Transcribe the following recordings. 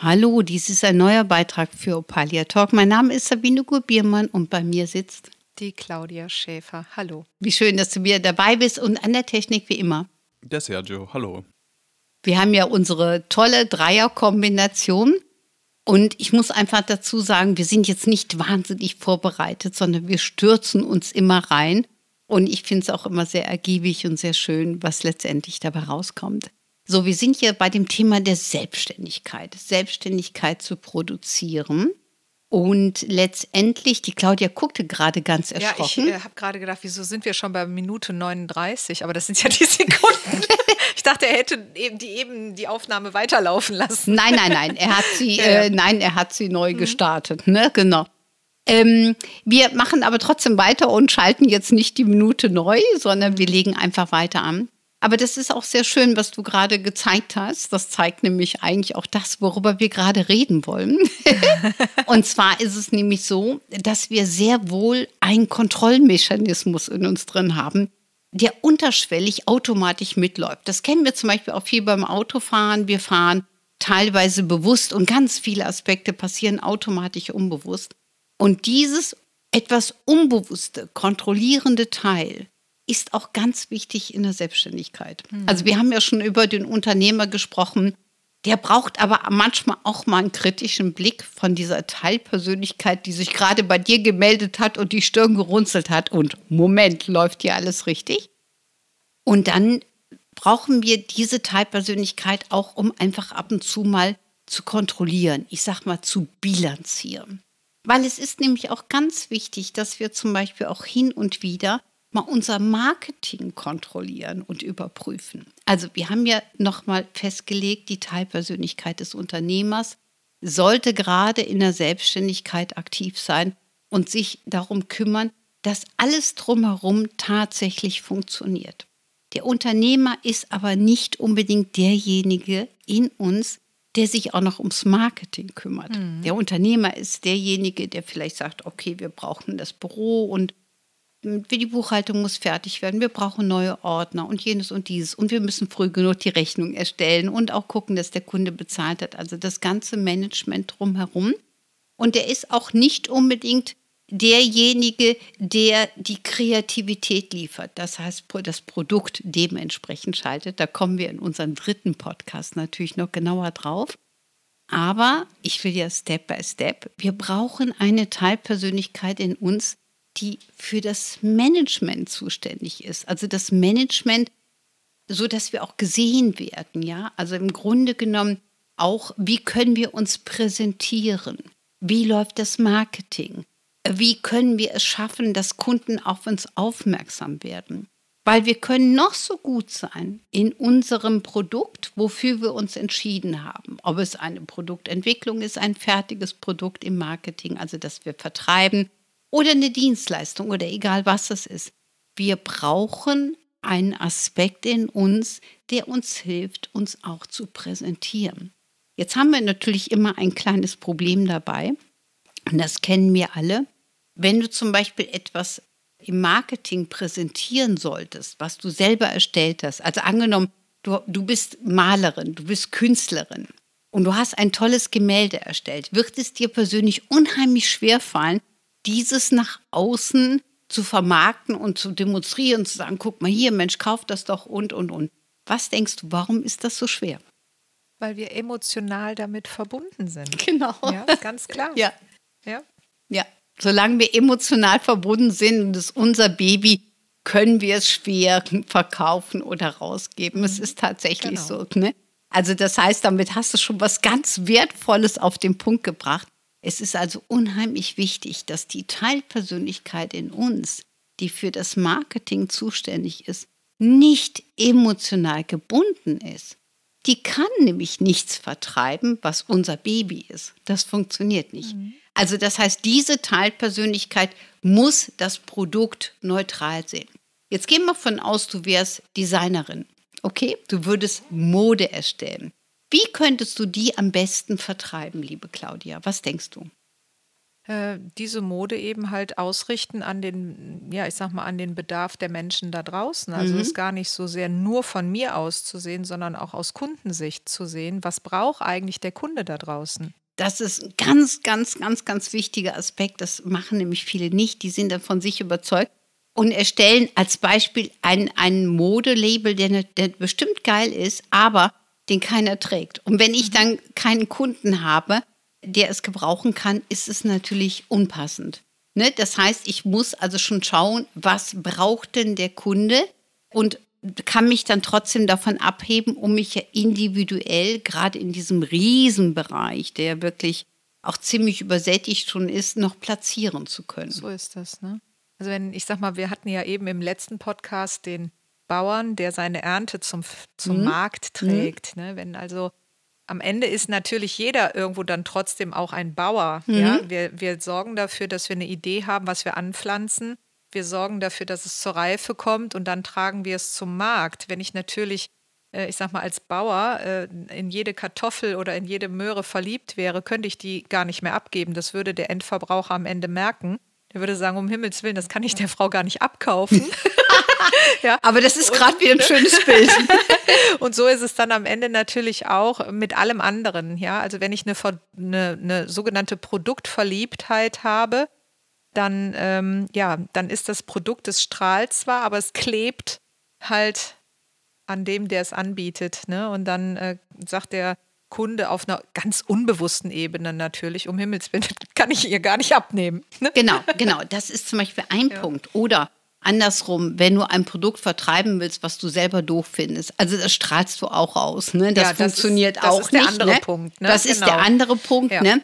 Hallo, dies ist ein neuer Beitrag für Opalia Talk. Mein Name ist Sabine Gurbiermann und bei mir sitzt die Claudia Schäfer. Hallo. Wie schön, dass du wieder dabei bist und an der Technik wie immer. Der Sergio, hallo. Wir haben ja unsere tolle Dreierkombination und ich muss einfach dazu sagen, wir sind jetzt nicht wahnsinnig vorbereitet, sondern wir stürzen uns immer rein und ich finde es auch immer sehr ergiebig und sehr schön, was letztendlich dabei rauskommt. So, wir sind hier bei dem Thema der Selbstständigkeit. Selbstständigkeit zu produzieren. Und letztendlich, die Claudia guckte gerade ganz erschrocken. Ja, ich äh, habe gerade gedacht, wieso sind wir schon bei Minute 39? Aber das sind ja die Sekunden. ich dachte, er hätte eben die, eben die Aufnahme weiterlaufen lassen. Nein, nein, nein, er hat sie, ja, ja. Äh, nein, er hat sie neu mhm. gestartet. Ne? Genau. Ähm, wir machen aber trotzdem weiter und schalten jetzt nicht die Minute neu, sondern wir legen einfach weiter an. Aber das ist auch sehr schön, was du gerade gezeigt hast. Das zeigt nämlich eigentlich auch das, worüber wir gerade reden wollen. und zwar ist es nämlich so, dass wir sehr wohl einen Kontrollmechanismus in uns drin haben, der unterschwellig automatisch mitläuft. Das kennen wir zum Beispiel auch viel beim Autofahren. Wir fahren teilweise bewusst und ganz viele Aspekte passieren automatisch unbewusst. Und dieses etwas unbewusste, kontrollierende Teil, ist auch ganz wichtig in der Selbstständigkeit. Mhm. Also wir haben ja schon über den Unternehmer gesprochen. Der braucht aber manchmal auch mal einen kritischen Blick von dieser Teilpersönlichkeit, die sich gerade bei dir gemeldet hat und die Stirn gerunzelt hat. Und Moment, läuft hier alles richtig? Und dann brauchen wir diese Teilpersönlichkeit auch, um einfach ab und zu mal zu kontrollieren. Ich sag mal zu bilanzieren. Weil es ist nämlich auch ganz wichtig, dass wir zum Beispiel auch hin und wieder mal unser Marketing kontrollieren und überprüfen. Also wir haben ja nochmal festgelegt, die Teilpersönlichkeit des Unternehmers sollte gerade in der Selbstständigkeit aktiv sein und sich darum kümmern, dass alles drumherum tatsächlich funktioniert. Der Unternehmer ist aber nicht unbedingt derjenige in uns, der sich auch noch ums Marketing kümmert. Mhm. Der Unternehmer ist derjenige, der vielleicht sagt, okay, wir brauchen das Büro und die Buchhaltung muss fertig werden, wir brauchen neue Ordner und jenes und dieses und wir müssen früh genug die Rechnung erstellen und auch gucken, dass der Kunde bezahlt hat. Also das ganze Management drumherum. Und er ist auch nicht unbedingt derjenige, der die Kreativität liefert. Das heißt, das Produkt dementsprechend schaltet. Da kommen wir in unserem dritten Podcast natürlich noch genauer drauf. Aber ich will ja Step by Step. Wir brauchen eine Teilpersönlichkeit in uns, die für das Management zuständig ist. Also das Management, so dass wir auch gesehen werden, ja. Also im Grunde genommen auch, wie können wir uns präsentieren? Wie läuft das Marketing? Wie können wir es schaffen, dass Kunden auf uns aufmerksam werden? Weil wir können noch so gut sein in unserem Produkt, wofür wir uns entschieden haben. Ob es eine Produktentwicklung ist, ein fertiges Produkt im Marketing, also dass wir vertreiben oder eine Dienstleistung oder egal was es ist. Wir brauchen einen Aspekt in uns, der uns hilft, uns auch zu präsentieren. Jetzt haben wir natürlich immer ein kleines Problem dabei, und das kennen wir alle. Wenn du zum Beispiel etwas im Marketing präsentieren solltest, was du selber erstellt hast, also angenommen, du, du bist Malerin, du bist Künstlerin und du hast ein tolles Gemälde erstellt, wird es dir persönlich unheimlich schwer fallen, dieses nach außen zu vermarkten und zu demonstrieren, zu sagen, guck mal hier, Mensch, kauf das doch und, und, und. Was denkst du, warum ist das so schwer? Weil wir emotional damit verbunden sind. Genau. Ja, ganz klar. Ja. Ja. Ja. Solange wir emotional verbunden sind und es unser Baby, können wir es schwer verkaufen oder rausgeben. Mhm. Es ist tatsächlich genau. so. Ne? Also das heißt, damit hast du schon was ganz Wertvolles auf den Punkt gebracht. Es ist also unheimlich wichtig, dass die Teilpersönlichkeit in uns, die für das Marketing zuständig ist, nicht emotional gebunden ist. Die kann nämlich nichts vertreiben, was unser Baby ist. Das funktioniert nicht. Mhm. Also das heißt, diese Teilpersönlichkeit muss das Produkt neutral sehen. Jetzt gehen wir von aus, du wärst Designerin. Okay, du würdest Mode erstellen. Wie könntest du die am besten vertreiben, liebe Claudia? Was denkst du? Äh, diese Mode eben halt ausrichten an den, ja, ich sag mal, an den Bedarf der Menschen da draußen. Also mhm. es gar nicht so sehr nur von mir aus zu sehen, sondern auch aus Kundensicht zu sehen, was braucht eigentlich der Kunde da draußen. Das ist ein ganz, ganz, ganz, ganz wichtiger Aspekt. Das machen nämlich viele nicht. Die sind dann von sich überzeugt und erstellen als Beispiel ein, ein Modelabel, der, der bestimmt geil ist, aber den keiner trägt. Und wenn ich mhm. dann keinen Kunden habe, der es gebrauchen kann, ist es natürlich unpassend. Ne? Das heißt, ich muss also schon schauen, was braucht denn der Kunde und kann mich dann trotzdem davon abheben, um mich ja individuell, gerade in diesem Riesenbereich, der wirklich auch ziemlich übersättigt schon ist, noch platzieren zu können. So ist das, ne? Also wenn, ich sag mal, wir hatten ja eben im letzten Podcast den Bauern, der seine Ernte zum, zum mhm. Markt mhm. trägt. Ne? Wenn also am Ende ist natürlich jeder irgendwo dann trotzdem auch ein Bauer. Mhm. Ja? Wir, wir sorgen dafür, dass wir eine Idee haben, was wir anpflanzen. Wir sorgen dafür, dass es zur Reife kommt und dann tragen wir es zum Markt. Wenn ich natürlich, äh, ich sag mal, als Bauer äh, in jede Kartoffel oder in jede Möhre verliebt wäre, könnte ich die gar nicht mehr abgeben. Das würde der Endverbraucher am Ende merken. Der würde sagen, um Himmels Willen, das kann ich der Frau gar nicht abkaufen. ja. Aber das ist gerade wieder ein schönes Bild. und so ist es dann am Ende natürlich auch mit allem anderen. Ja, also wenn ich eine, eine, eine sogenannte Produktverliebtheit habe, dann, ähm, ja, dann ist das Produkt, es strahlt zwar, aber es klebt halt an dem, der es anbietet. Ne? Und dann äh, sagt der Kunde auf einer ganz unbewussten Ebene natürlich, um Himmels Willen, kann ich ihr gar nicht abnehmen. Ne? Genau, genau. Das ist zum Beispiel ein ja. Punkt. Oder andersrum, wenn du ein Produkt vertreiben willst, was du selber doof findest. Also das strahlst du auch aus. Ne? Das, ja, das funktioniert ist, das auch nicht. Das ist der andere ne? Punkt. Ne? Das genau. ist der genau. andere Punkt. Ja. Ne?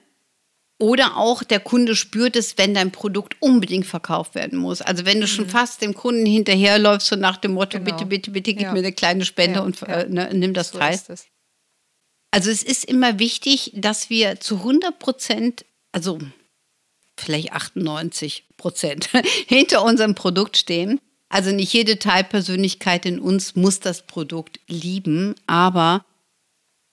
Oder auch der Kunde spürt es, wenn dein Produkt unbedingt verkauft werden muss. Also wenn du mhm. schon fast dem Kunden hinterherläufst und nach dem Motto, genau. bitte, bitte, bitte, gib ja. mir eine kleine Spende und äh, ne, nimm das so teil. Also es ist immer wichtig, dass wir zu 100 Prozent, also vielleicht 98 Prozent hinter unserem Produkt stehen. Also nicht jede Teilpersönlichkeit in uns muss das Produkt lieben, aber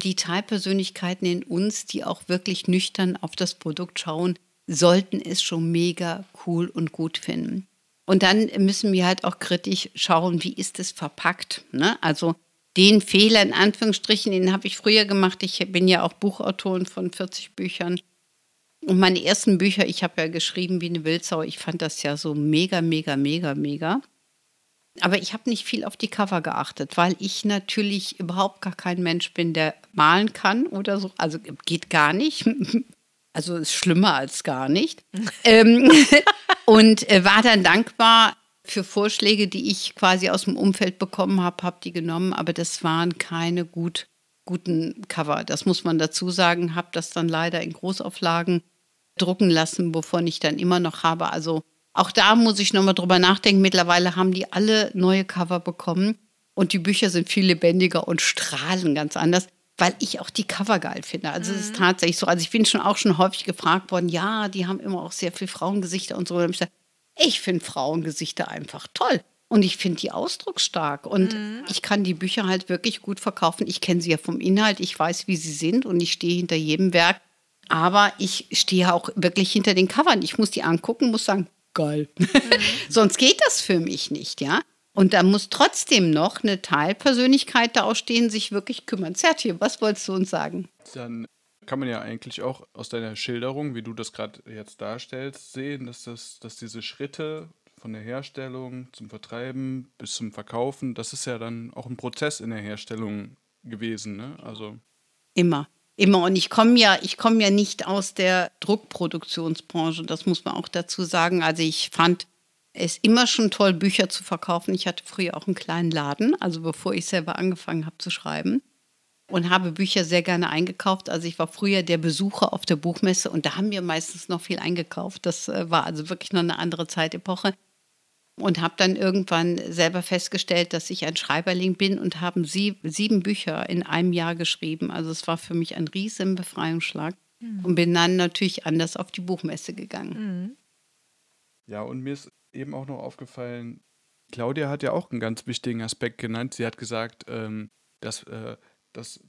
die Teilpersönlichkeiten in uns, die auch wirklich nüchtern auf das Produkt schauen, sollten es schon mega cool und gut finden. Und dann müssen wir halt auch kritisch schauen, wie ist es verpackt. Ne? Also den Fehler in Anführungsstrichen, den habe ich früher gemacht. Ich bin ja auch Buchautorin von 40 Büchern. Und meine ersten Bücher, ich habe ja geschrieben wie eine Wildsau. Ich fand das ja so mega, mega, mega, mega. Aber ich habe nicht viel auf die Cover geachtet, weil ich natürlich überhaupt gar kein Mensch bin, der malen kann oder so. Also geht gar nicht. Also ist schlimmer als gar nicht. ähm, und äh, war dann dankbar für Vorschläge, die ich quasi aus dem Umfeld bekommen habe, habe die genommen, aber das waren keine gut, guten Cover. Das muss man dazu sagen. Habe das dann leider in Großauflagen drucken lassen, wovon ich dann immer noch habe. Also auch da muss ich nochmal drüber nachdenken. Mittlerweile haben die alle neue Cover bekommen und die Bücher sind viel lebendiger und strahlen ganz anders, weil ich auch die Cover geil finde. Also es mhm. ist tatsächlich so. Also ich bin schon auch schon häufig gefragt worden, ja, die haben immer auch sehr viel Frauengesichter und so. Und ich, gesagt, ich finde Frauengesichter einfach toll. Und ich finde die ausdrucksstark. Und mhm. ich kann die Bücher halt wirklich gut verkaufen. Ich kenne sie ja vom Inhalt, ich weiß, wie sie sind und ich stehe hinter jedem Werk. Aber ich stehe auch wirklich hinter den Covern. Ich muss die angucken, muss sagen, geil. Mhm. Sonst geht das für mich nicht, ja. Und da muss trotzdem noch eine Teilpersönlichkeit da ausstehen, sich wirklich kümmern. Sertje, was wolltest du uns sagen? Dann kann man ja eigentlich auch aus deiner Schilderung, wie du das gerade jetzt darstellst, sehen, dass, das, dass diese Schritte von der Herstellung zum Vertreiben bis zum Verkaufen, das ist ja dann auch ein Prozess in der Herstellung gewesen. Ne? Also Immer. Immer. Und ich komme ja, ich komme ja nicht aus der Druckproduktionsbranche, das muss man auch dazu sagen. Also ich fand es immer schon toll, Bücher zu verkaufen. Ich hatte früher auch einen kleinen Laden, also bevor ich selber angefangen habe zu schreiben. Und habe Bücher sehr gerne eingekauft. Also ich war früher der Besucher auf der Buchmesse und da haben wir meistens noch viel eingekauft. Das äh, war also wirklich noch eine andere Zeitepoche und habe dann irgendwann selber festgestellt, dass ich ein Schreiberling bin und haben sie, sieben Bücher in einem Jahr geschrieben. Also es war für mich ein riesen Befreiungsschlag. mhm. und bin dann natürlich anders auf die Buchmesse gegangen. Mhm. Ja, und mir ist eben auch noch aufgefallen, Claudia hat ja auch einen ganz wichtigen Aspekt genannt. Sie hat gesagt, ähm, dass, äh, dass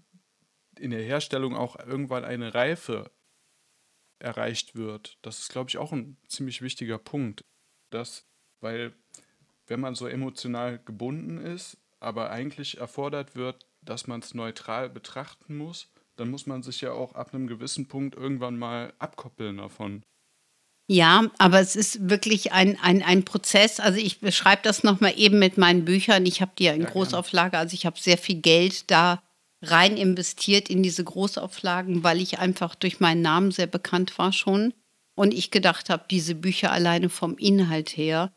in der Herstellung auch irgendwann eine Reife erreicht wird. Das ist, glaube ich, auch ein ziemlich wichtiger Punkt. Das, weil wenn man so emotional gebunden ist, aber eigentlich erfordert wird, dass man es neutral betrachten muss, dann muss man sich ja auch ab einem gewissen Punkt irgendwann mal abkoppeln davon. Ja, aber es ist wirklich ein, ein, ein Prozess. Also ich beschreibe das nochmal eben mit meinen Büchern. Ich habe die ja in ja, Großauflage, also ich habe sehr viel Geld da rein investiert in diese Großauflagen, weil ich einfach durch meinen Namen sehr bekannt war schon. Und ich gedacht habe, diese Bücher alleine vom Inhalt her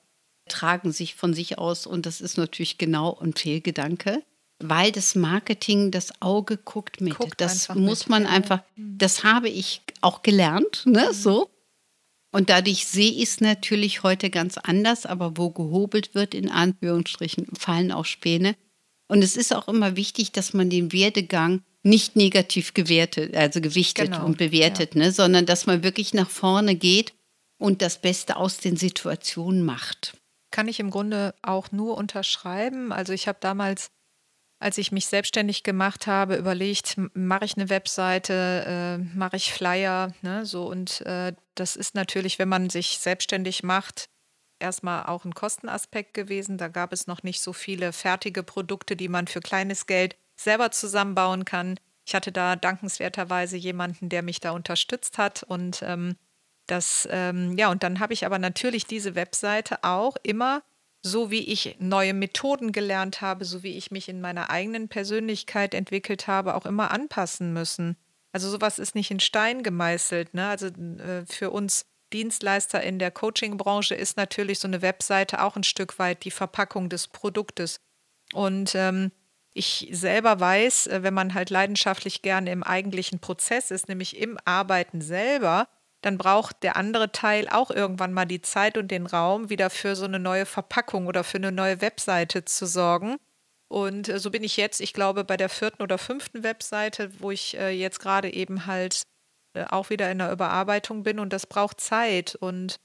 tragen sich von sich aus. Und das ist natürlich genau ein Fehlgedanke, weil das Marketing, das Auge guckt mit. Guckt das muss mit. man einfach, mhm. das habe ich auch gelernt, ne, mhm. so. Und dadurch sehe ich es natürlich heute ganz anders, aber wo gehobelt wird, in Anführungsstrichen, fallen auch Späne. Und es ist auch immer wichtig, dass man den Werdegang nicht negativ gewertet, also gewichtet genau, und bewertet, ja. ne, sondern dass man wirklich nach vorne geht und das Beste aus den Situationen macht. Kann ich im Grunde auch nur unterschreiben. Also ich habe damals, als ich mich selbstständig gemacht habe, überlegt, mache ich eine Webseite, äh, mache ich Flyer, ne, so und äh, das ist natürlich, wenn man sich selbstständig macht, erstmal auch ein Kostenaspekt gewesen. Da gab es noch nicht so viele fertige Produkte, die man für kleines Geld selber zusammenbauen kann. Ich hatte da dankenswerterweise jemanden, der mich da unterstützt hat und ähm, das, ähm, ja, und dann habe ich aber natürlich diese Webseite auch immer, so wie ich neue Methoden gelernt habe, so wie ich mich in meiner eigenen Persönlichkeit entwickelt habe, auch immer anpassen müssen. Also sowas ist nicht in Stein gemeißelt. Ne? Also äh, für uns Dienstleister in der Coaching-Branche ist natürlich so eine Webseite auch ein Stück weit die Verpackung des Produktes. Und ähm, ich selber weiß, äh, wenn man halt leidenschaftlich gerne im eigentlichen Prozess ist, nämlich im Arbeiten selber, dann braucht der andere Teil auch irgendwann mal die Zeit und den Raum, wieder für so eine neue Verpackung oder für eine neue Webseite zu sorgen. Und äh, so bin ich jetzt, ich glaube, bei der vierten oder fünften Webseite, wo ich äh, jetzt gerade eben halt auch wieder in der Überarbeitung bin und das braucht Zeit und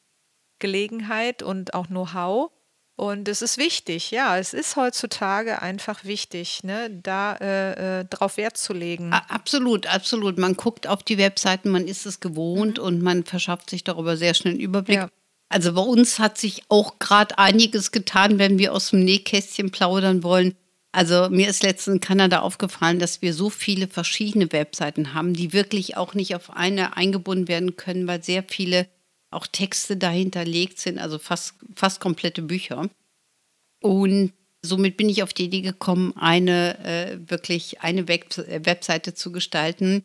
Gelegenheit und auch Know-how. Und es ist wichtig, ja, es ist heutzutage einfach wichtig, ne, da äh, äh, drauf Wert zu legen. Absolut, absolut. Man guckt auf die Webseiten, man ist es gewohnt mhm. und man verschafft sich darüber sehr schnell einen Überblick. Ja. Also bei uns hat sich auch gerade einiges getan, wenn wir aus dem Nähkästchen plaudern wollen. Also mir ist letztens in Kanada aufgefallen, dass wir so viele verschiedene Webseiten haben, die wirklich auch nicht auf eine eingebunden werden können, weil sehr viele auch Texte dahinterlegt sind, also fast, fast komplette Bücher. Und somit bin ich auf die Idee gekommen, eine äh, wirklich eine Web Webseite zu gestalten,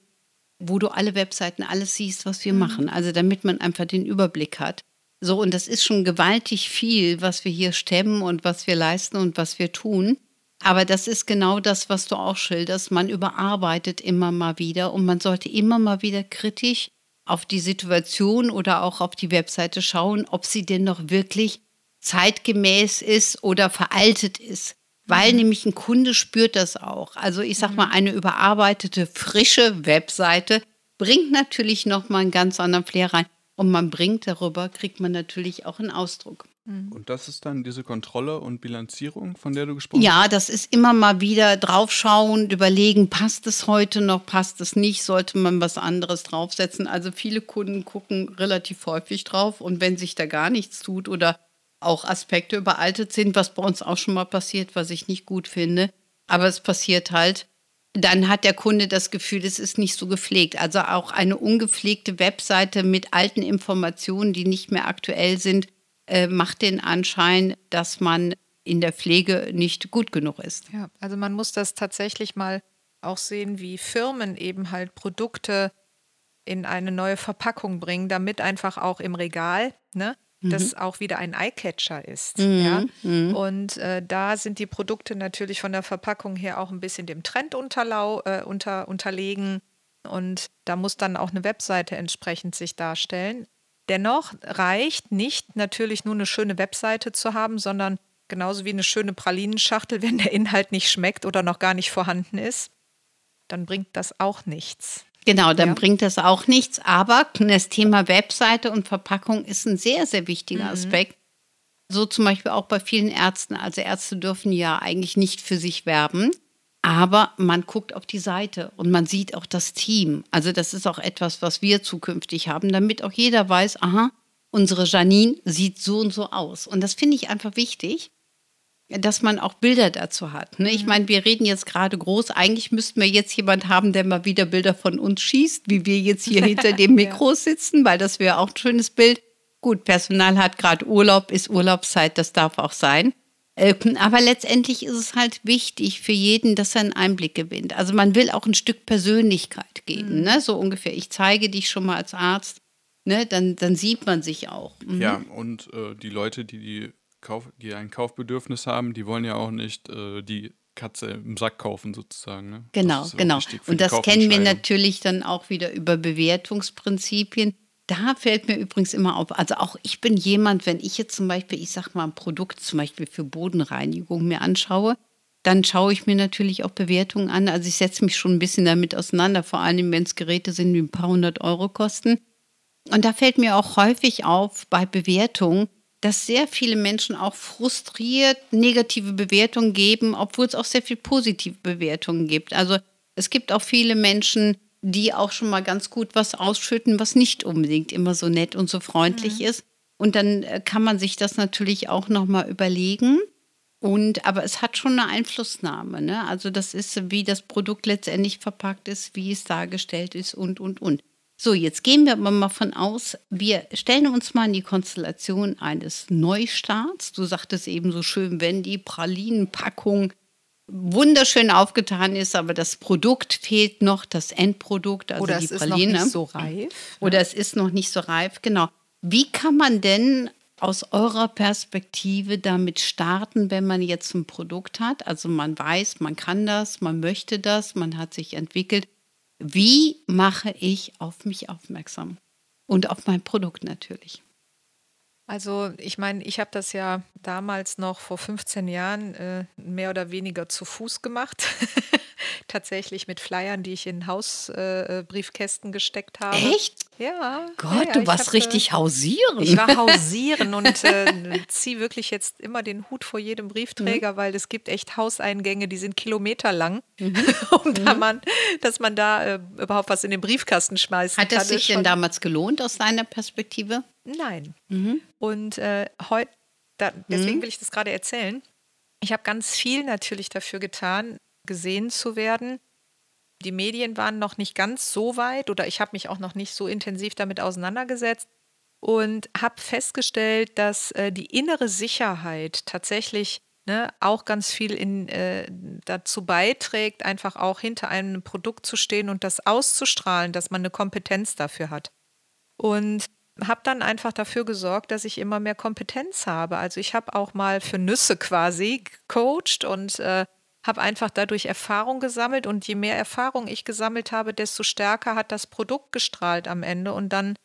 wo du alle Webseiten, alles siehst, was wir mhm. machen. Also damit man einfach den Überblick hat. So, und das ist schon gewaltig viel, was wir hier stemmen und was wir leisten und was wir tun. Aber das ist genau das, was du auch schilderst. Man überarbeitet immer mal wieder und man sollte immer mal wieder kritisch auf die Situation oder auch auf die Webseite schauen, ob sie denn noch wirklich zeitgemäß ist oder veraltet ist. Weil mhm. nämlich ein Kunde spürt das auch. Also ich sag mal, mhm. eine überarbeitete, frische Webseite bringt natürlich noch mal einen ganz anderen Flair rein. Und man bringt darüber, kriegt man natürlich auch einen Ausdruck. Mhm. Und das ist dann diese Kontrolle und Bilanzierung, von der du gesprochen hast? Ja, das ist immer mal wieder draufschauen, überlegen, passt es heute noch, passt es nicht, sollte man was anderes draufsetzen. Also viele Kunden gucken relativ häufig drauf und wenn sich da gar nichts tut oder auch Aspekte überaltet sind, was bei uns auch schon mal passiert, was ich nicht gut finde, aber es passiert halt, dann hat der Kunde das Gefühl, es ist nicht so gepflegt. Also auch eine ungepflegte Webseite mit alten Informationen, die nicht mehr aktuell sind, äh, macht den Anschein, dass man in der Pflege nicht gut genug ist. Ja, also man muss das tatsächlich mal auch sehen, wie Firmen eben halt Produkte in eine neue Verpackung bringen, damit einfach auch im Regal, ne, mhm. das auch wieder ein Eyecatcher ist. Mhm. Ja? Mhm. Und äh, da sind die Produkte natürlich von der Verpackung her auch ein bisschen dem Trend unterlau, äh, unter, unterlegen. Und da muss dann auch eine Webseite entsprechend sich darstellen. Dennoch reicht nicht natürlich nur eine schöne Webseite zu haben, sondern genauso wie eine schöne Pralinenschachtel, wenn der Inhalt nicht schmeckt oder noch gar nicht vorhanden ist, dann bringt das auch nichts. Genau, dann ja. bringt das auch nichts. Aber das Thema Webseite und Verpackung ist ein sehr, sehr wichtiger mhm. Aspekt. So zum Beispiel auch bei vielen Ärzten. Also Ärzte dürfen ja eigentlich nicht für sich werben. Aber man guckt auf die Seite und man sieht auch das Team. Also das ist auch etwas, was wir zukünftig haben, damit auch jeder weiß, aha, unsere Janine sieht so und so aus. Und das finde ich einfach wichtig, dass man auch Bilder dazu hat. Ne? Ich meine, wir reden jetzt gerade groß. Eigentlich müssten wir jetzt jemand haben, der mal wieder Bilder von uns schießt, wie wir jetzt hier hinter dem Mikro sitzen, weil das wäre auch ein schönes Bild. Gut, Personal hat gerade Urlaub, ist Urlaubszeit, das darf auch sein. Ähm, aber letztendlich ist es halt wichtig für jeden, dass er einen Einblick gewinnt. Also man will auch ein Stück Persönlichkeit geben, mhm. ne? so ungefähr. Ich zeige dich schon mal als Arzt, ne? dann, dann sieht man sich auch. Mhm. Ja, und äh, die Leute, die, die, Kauf, die ein Kaufbedürfnis haben, die wollen ja auch nicht äh, die Katze im Sack kaufen sozusagen. Ne? Genau, genau. Und das kennen wir natürlich dann auch wieder über Bewertungsprinzipien. Da fällt mir übrigens immer auf, also auch ich bin jemand, wenn ich jetzt zum Beispiel, ich sag mal, ein Produkt zum Beispiel für Bodenreinigung mir anschaue, dann schaue ich mir natürlich auch Bewertungen an. Also ich setze mich schon ein bisschen damit auseinander, vor allem wenn es Geräte sind, die ein paar hundert Euro kosten. Und da fällt mir auch häufig auf bei Bewertungen, dass sehr viele Menschen auch frustriert negative Bewertungen geben, obwohl es auch sehr viel positive Bewertungen gibt. Also es gibt auch viele Menschen, die auch schon mal ganz gut was ausschütten, was nicht unbedingt immer so nett und so freundlich mhm. ist. Und dann äh, kann man sich das natürlich auch noch mal überlegen. Und aber es hat schon eine Einflussnahme. Ne? Also das ist, wie das Produkt letztendlich verpackt ist, wie es dargestellt ist und und und. So, jetzt gehen wir aber mal von aus, wir stellen uns mal in die Konstellation eines Neustarts. Du sagtest eben so schön, wenn die Pralinenpackung wunderschön aufgetan ist, aber das Produkt fehlt noch, das Endprodukt, also Oder die es Praline. ist noch nicht so reif. Oder es ist noch nicht so reif, genau. Wie kann man denn aus eurer Perspektive damit starten, wenn man jetzt ein Produkt hat? Also man weiß, man kann das, man möchte das, man hat sich entwickelt. Wie mache ich auf mich aufmerksam? Und auf mein Produkt natürlich. Also ich meine, ich habe das ja damals noch vor 15 Jahren äh, mehr oder weniger zu Fuß gemacht. Tatsächlich mit Flyern, die ich in Hausbriefkästen äh, gesteckt habe. Echt? Ja. Gott, ja, du warst hatte, richtig hausieren. Ich war hausieren und äh, ziehe wirklich jetzt immer den Hut vor jedem Briefträger, mhm. weil es gibt echt Hauseingänge, die sind kilometerlang, mhm. um mhm. da man, dass man da äh, überhaupt was in den Briefkasten kann. Hat es sich denn damals gelohnt aus deiner Perspektive? Nein. Mhm. Und äh, heute, deswegen mhm. will ich das gerade erzählen. Ich habe ganz viel natürlich dafür getan, gesehen zu werden. Die Medien waren noch nicht ganz so weit oder ich habe mich auch noch nicht so intensiv damit auseinandergesetzt und habe festgestellt, dass äh, die innere Sicherheit tatsächlich ne, auch ganz viel in, äh, dazu beiträgt, einfach auch hinter einem Produkt zu stehen und das auszustrahlen, dass man eine Kompetenz dafür hat. Und habe dann einfach dafür gesorgt, dass ich immer mehr Kompetenz habe. Also ich habe auch mal für Nüsse quasi gecoacht und äh, habe einfach dadurch Erfahrung gesammelt und je mehr Erfahrung ich gesammelt habe, desto stärker hat das Produkt gestrahlt am Ende und dann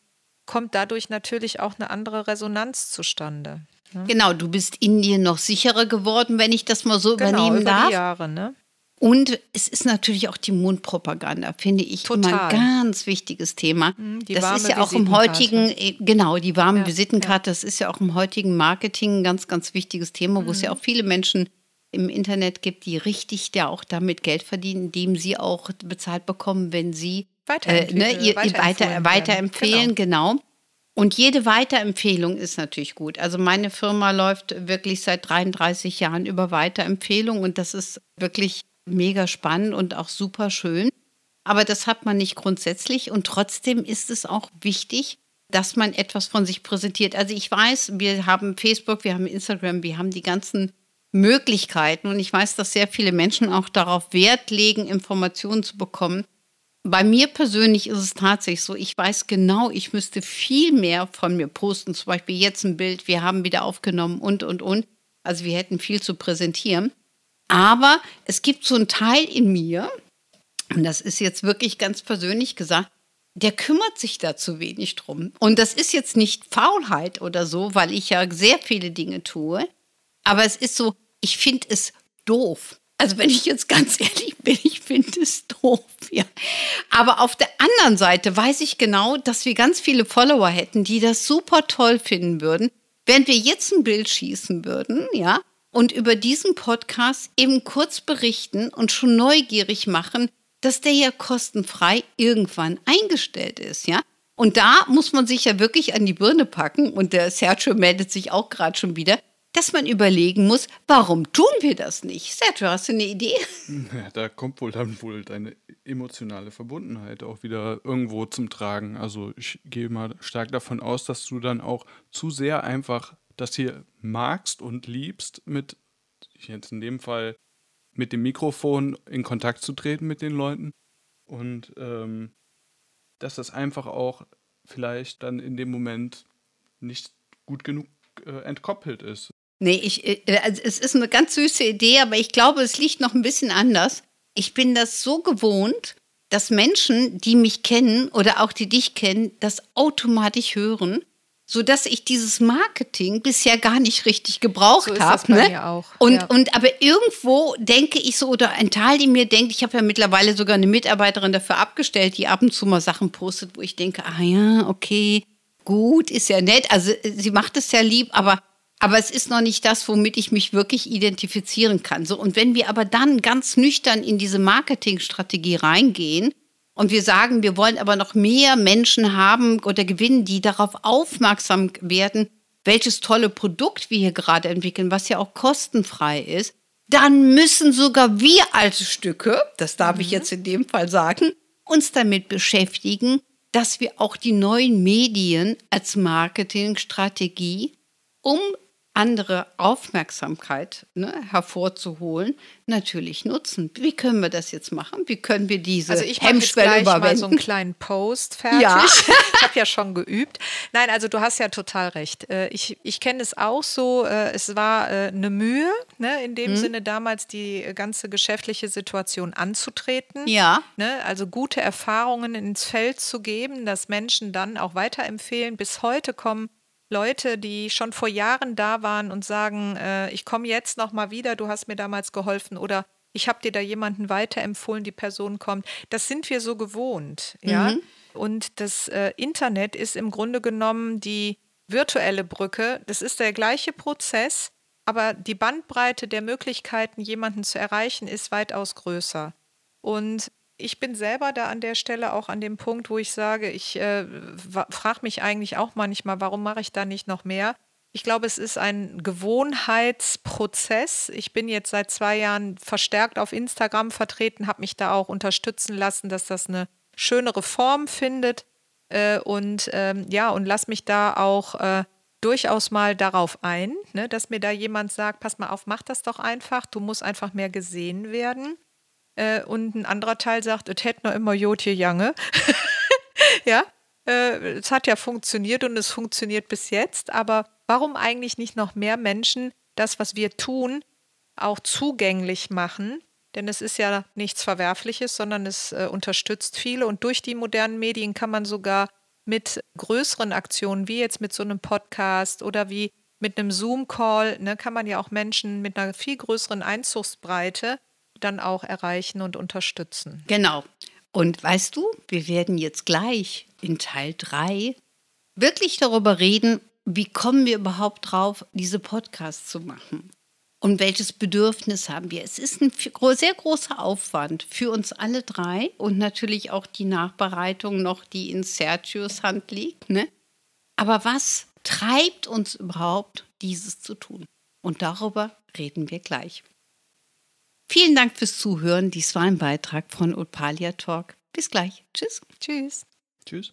kommt dadurch natürlich auch eine andere Resonanz zustande. Ne? Genau, du bist in dir noch sicherer geworden, wenn ich das mal so genau, übernehmen über darf. Die Jahre, ne? Und es ist natürlich auch die Mundpropaganda, finde ich Total. immer ein ganz wichtiges Thema. Mhm, die das ist ja auch im heutigen, äh, genau, die warme ja, Visitenkarte, ja. das ist ja auch im heutigen Marketing ein ganz, ganz wichtiges Thema, wo mhm. es ja mhm. auch viele Menschen im Internet gibt, die richtig ja auch damit Geld verdienen, indem sie auch bezahlt bekommen, wenn sie äh, ne, ihr, weiter, weiterempfehlen, genau. genau. Und jede Weiterempfehlung ist natürlich gut. Also meine Firma läuft wirklich seit 33 Jahren über Weiterempfehlung und das ist wirklich mega spannend und auch super schön. Aber das hat man nicht grundsätzlich und trotzdem ist es auch wichtig, dass man etwas von sich präsentiert. Also ich weiß, wir haben Facebook, wir haben Instagram, wir haben die ganzen Möglichkeiten und ich weiß, dass sehr viele Menschen auch darauf Wert legen, Informationen zu bekommen. Bei mir persönlich ist es tatsächlich so, ich weiß genau, ich müsste viel mehr von mir posten, zum Beispiel jetzt ein Bild, wir haben wieder aufgenommen und, und, und. Also wir hätten viel zu präsentieren. Aber es gibt so einen Teil in mir, und das ist jetzt wirklich ganz persönlich gesagt, der kümmert sich da zu wenig drum. Und das ist jetzt nicht Faulheit oder so, weil ich ja sehr viele Dinge tue. Aber es ist so, ich finde es doof. Also wenn ich jetzt ganz ehrlich bin, ich finde es doof, ja. Aber auf der anderen Seite weiß ich genau, dass wir ganz viele Follower hätten, die das super toll finden würden, wenn wir jetzt ein Bild schießen würden, ja, und über diesen Podcast eben kurz berichten und schon neugierig machen, dass der ja kostenfrei irgendwann eingestellt ist, ja. Und da muss man sich ja wirklich an die Birne packen und der Sergio meldet sich auch gerade schon wieder, dass man überlegen muss, warum tun wir das nicht? Sergio, hast du eine Idee? Ja, da kommt wohl dann wohl deine emotionale Verbundenheit auch wieder irgendwo zum Tragen. Also ich gehe mal stark davon aus, dass du dann auch zu sehr einfach das hier magst und liebst, mit jetzt in dem Fall mit dem Mikrofon in Kontakt zu treten mit den Leuten und ähm, dass das einfach auch vielleicht dann in dem Moment nicht gut genug äh, entkoppelt ist. Nee, ich, äh, also es ist eine ganz süße Idee, aber ich glaube, es liegt noch ein bisschen anders. Ich bin das so gewohnt, dass Menschen, die mich kennen oder auch die dich kennen, das automatisch hören, sodass ich dieses Marketing bisher gar nicht richtig gebraucht so habe. Ne? Auch. Und, ja. und aber irgendwo denke ich so, oder ein Teil, die mir denkt, ich habe ja mittlerweile sogar eine Mitarbeiterin dafür abgestellt, die ab und zu mal Sachen postet, wo ich denke, ah ja, okay, gut, ist ja nett. Also sie macht es ja lieb, aber aber es ist noch nicht das, womit ich mich wirklich identifizieren kann. So, und wenn wir aber dann ganz nüchtern in diese Marketingstrategie reingehen und wir sagen, wir wollen aber noch mehr Menschen haben oder gewinnen, die darauf aufmerksam werden, welches tolle Produkt wir hier gerade entwickeln, was ja auch kostenfrei ist, dann müssen sogar wir alte Stücke, das darf mhm. ich jetzt in dem Fall sagen, uns damit beschäftigen, dass wir auch die neuen Medien als Marketingstrategie um andere Aufmerksamkeit ne, hervorzuholen, natürlich nutzen. Wie können wir das jetzt machen? Wie können wir diese also ich Hemmschwelle jetzt überwinden? Mal so einen kleinen Post fertig. Ja. ich habe ja schon geübt. Nein, also du hast ja total recht. Äh, ich, ich kenne es auch so. Äh, es war äh, eine Mühe, ne, in dem hm. Sinne damals die ganze geschäftliche Situation anzutreten. Ja. Ne, also gute Erfahrungen ins Feld zu geben, dass Menschen dann auch weiterempfehlen. Bis heute kommen Leute, die schon vor Jahren da waren und sagen, äh, ich komme jetzt noch mal wieder, du hast mir damals geholfen oder ich habe dir da jemanden weiterempfohlen, die Person kommt. Das sind wir so gewohnt, ja. Mhm. Und das äh, Internet ist im Grunde genommen die virtuelle Brücke. Das ist der gleiche Prozess, aber die Bandbreite der Möglichkeiten, jemanden zu erreichen, ist weitaus größer. Und ich bin selber da an der Stelle auch an dem Punkt, wo ich sage, ich äh, frage mich eigentlich auch manchmal, warum mache ich da nicht noch mehr? Ich glaube, es ist ein Gewohnheitsprozess. Ich bin jetzt seit zwei Jahren verstärkt auf Instagram vertreten, habe mich da auch unterstützen lassen, dass das eine schönere Form findet. Äh, und ähm, ja, und lass mich da auch äh, durchaus mal darauf ein, ne, dass mir da jemand sagt, pass mal auf, mach das doch einfach, du musst einfach mehr gesehen werden. Äh, und ein anderer Teil sagt, es hätte noch immer Jotje Jange. ja, äh, es hat ja funktioniert und es funktioniert bis jetzt. Aber warum eigentlich nicht noch mehr Menschen das, was wir tun, auch zugänglich machen? Denn es ist ja nichts Verwerfliches, sondern es äh, unterstützt viele. Und durch die modernen Medien kann man sogar mit größeren Aktionen, wie jetzt mit so einem Podcast oder wie mit einem Zoom-Call, ne, kann man ja auch Menschen mit einer viel größeren Einzugsbreite dann auch erreichen und unterstützen. Genau. Und weißt du, wir werden jetzt gleich in Teil 3 wirklich darüber reden, wie kommen wir überhaupt drauf, diese Podcasts zu machen? Und welches Bedürfnis haben wir? Es ist ein sehr großer Aufwand für uns alle drei und natürlich auch die Nachbereitung noch, die in Sergios Hand liegt. Ne? Aber was treibt uns überhaupt, dieses zu tun? Und darüber reden wir gleich. Vielen Dank fürs Zuhören. Dies war ein Beitrag von Opalia Talk. Bis gleich. Tschüss. Tschüss. Tschüss.